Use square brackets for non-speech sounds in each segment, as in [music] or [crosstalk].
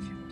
Ja, und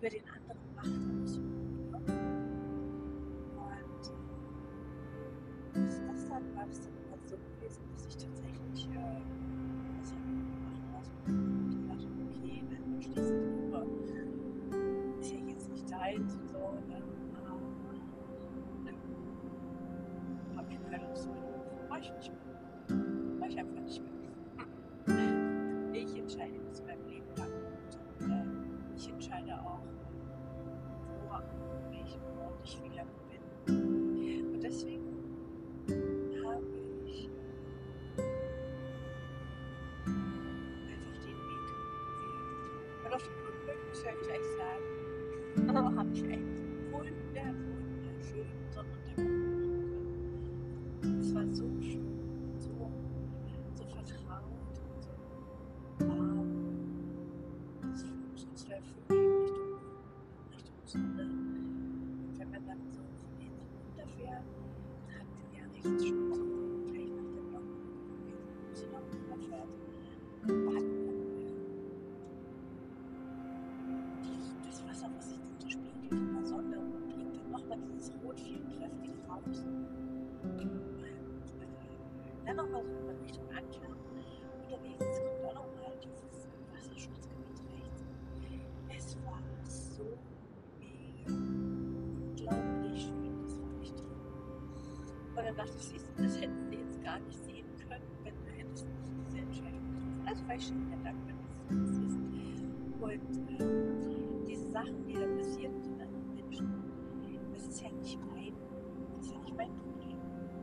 über den anderen Macht ausüben. Und äh, ist das dann, war das dann immer so gewesen, dass ich tatsächlich äh, ich und ich wie lange bin. Und deswegen habe ich einfach den Weg gewählt. Und auf dem Rückweg muss ich gleich sagen, habe ich einen wunder, wunderschönen Sonnenuntergang können. Es war so schön, so, vertraut und so warm. Das so zwei Vögel Richtung, Richtung Sonne. Runterfährt, dann hat man ja rechts schon gleich nach der Block, wo sie noch runterfährt, da hat man dieses, das Wasser, was sich dann so spiegelt in der Sonne bringt dann nochmal dieses Rot viel kräftig raus. Dann nochmal so in Richtung Anklang. Unterwegs kommt auch nochmal dieses Wasserschutzgebiet rechts. Es war so dann dachte ich, siehst du, das hätten sie jetzt gar nicht sehen können, wenn du hättest nicht diese Entscheidung getroffen. Also war ich schon sehr dankbar, dass es so ist. Und äh, diese Sachen, die da passieren mit anderen Menschen, das ist ja nicht mein, das ist ja nicht mein Problem.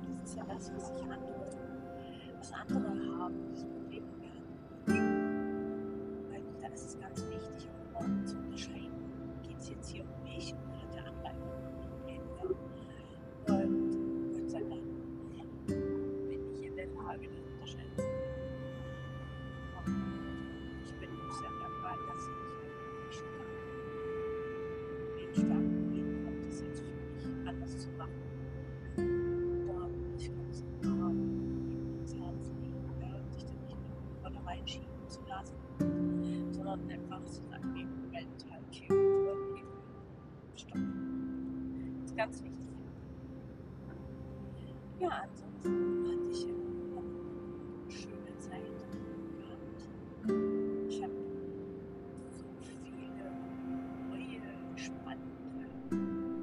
Das ist ja das, was sich andere, was andere haben, dieses Problem mit anderen Menschen. Weil da ist es ganz wichtig, auch zu unterscheiden, geht es jetzt hier um mich oder Ja, ansonsten hatte ich eine schöne Zeit gehabt. Ich habe so viele neue, spannende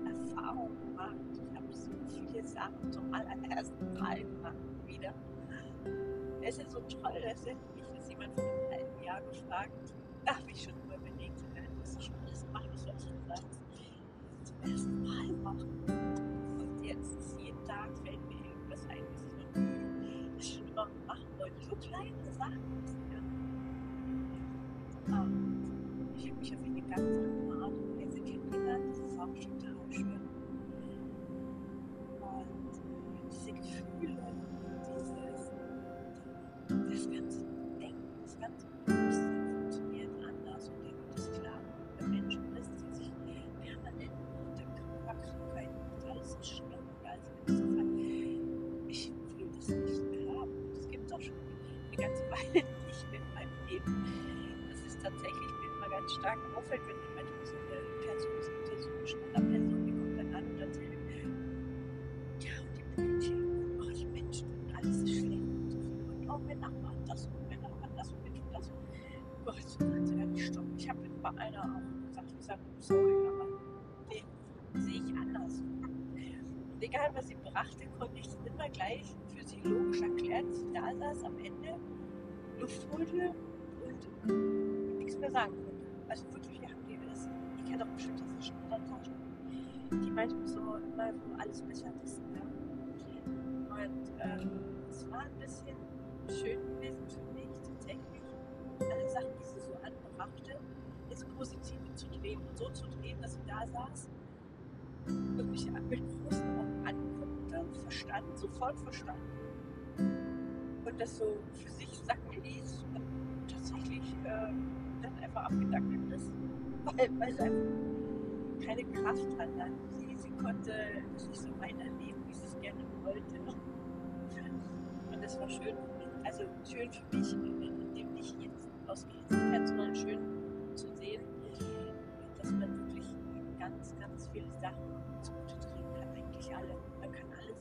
Erfahrungen gemacht. Ich habe so viele Sachen zum allerersten Mal gemacht wieder. Es ist so toll, dass mich das jemand vor einem halben Jahr gefragt Da habe ich schon überlegt, du hast doch schon alles gemacht, was ich denn sagen? Zum ersten Mal machen. Und jetzt jeden Tag fällt mir irgendwas ein, was ich noch schon machen wollte. So kleine Sachen. Ja. Ähm, ich habe mich auf eine ganz andere Art und Weise kennengelernt. Das ist auch total [laughs] eine ganze Weile nicht mehr in meinem Leben. Das ist tatsächlich mir immer ganz stark auffällt, wenn dann manchmal so eine Person, so eine Standardperson, die kommt dann an und erzählt, ja, und die Politik, oh, die Menschen und alles ist schlimm und. Und oh, mein Nachbar hat das und mein Nachbar hat das und wir tun das. Und kann sie gar nicht stoppen. Ich habe mit bei einer auch gesagt, ich sage, sorry, aber den sehe ich anders. egal was sie brachte, konnte ich immer gleich für sie logisch erklären, dass sie da saß am Ende, Luft holte und nichts mehr sagen konnte. Also wirklich, wir haben die das, ich kenne doch bestimmt diese Standardtaschen, die manchmal so immer so alles besser wissen. Ja. Und ähm, es war ein bisschen schön gewesen für mich tatsächlich, alle Sachen, die sie so anbrachte, ins Positive zu drehen und so zu drehen, dass sie da saß und mich mit großen Augen anguckte, verstand, sofort verstanden das so für sich sacken ließ und tatsächlich äh, dann einfach abgedackelt ist, [laughs] weil, weil sie einfach keine Kraft hat. Dann. Sie, sie konnte sich so weiterleben, wie sie es gerne wollte. [laughs] Und das war schön. Also schön für mich, indem nicht jetzt aus Gerechtigkeit, sondern schön zu sehen, dass man wirklich ganz, ganz viele Sachen zugute drehen kann. Eigentlich alle. Man kann alle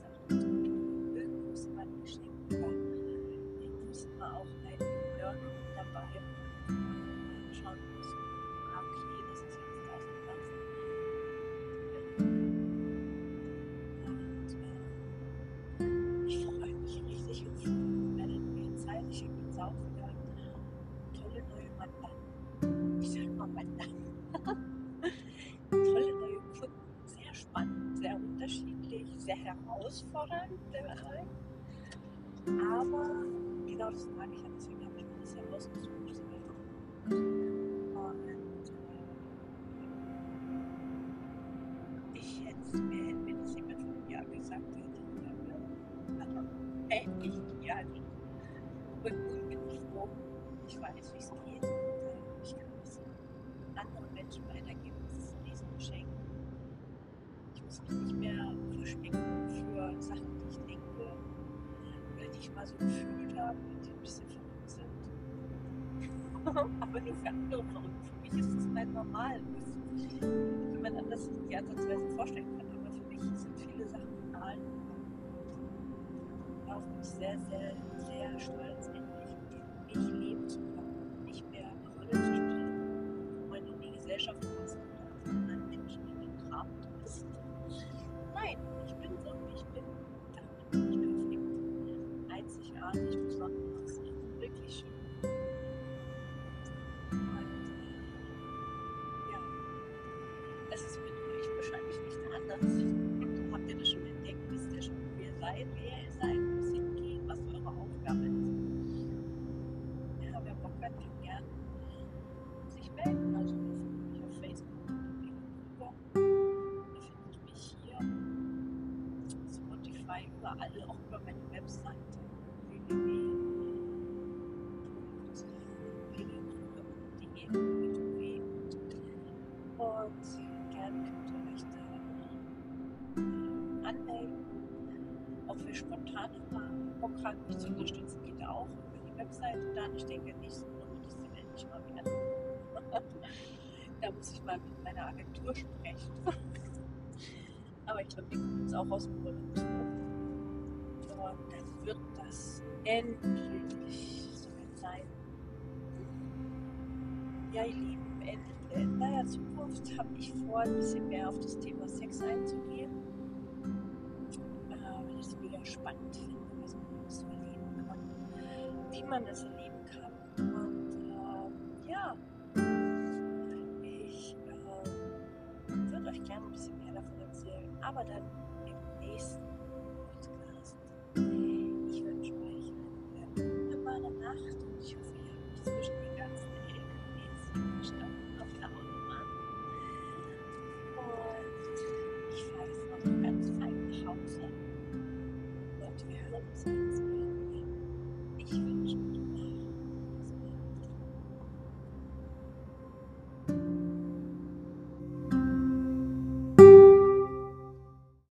herausfordernd der Bereich. Aber genau das mag ich ja, deswegen habe ich mir das ja rausgesucht. Und ich hätte mir, hätte mir das jemand vor einem Jahr gesagt hätte, hätte ich gerne. Und nun bin ich froh, ich weiß, wie es geht oder die ich mal so gefühlt habe, die ein bisschen verrückt sind. [laughs] Aber nur für andere verrückt. Für mich ist das mein Normal, was jemand anders die Ansatzweise vorstellen kann. Aber für mich sind viele Sachen normal. Darauf bin ich sehr, sehr, sehr stolz, es ist mit euch wahrscheinlich nicht anders. Habt ihr das schon entdeckt? Wisst ihr schon, wer ihr seid, wer ihr seid, wo es hingeht, was eure Aufgabe ist? Ja, wer Bock hat, kann gern sich melden. Also ihr findet mich auf Facebook Krüger. Ihr findet mich hier, Spotify, überall, auch über meine Webseite Auch für spontane mich zu unterstützen, geht auch über die Webseite dann. Ich denke, nächsten Monat ist die endlich mal wieder. [laughs] da muss ich mal mit meiner Agentur sprechen. [laughs] Aber ich glaube, die kommen jetzt auch aus dem Urlaub. Und dann wird das endlich soweit sein. Ja, ihr Lieben, in, in naher Zukunft habe ich vor, ein bisschen mehr auf das Thema Sex einzugehen. Ich es mega spannend finde, was man so erleben kann, wie man es erleben kann. Und äh, ja, ich äh, würde euch gerne ein bisschen mehr davon erzählen, aber dann im nächsten Podcast. Ich wünsche euch eine wunderbare Nacht und ich hoffe,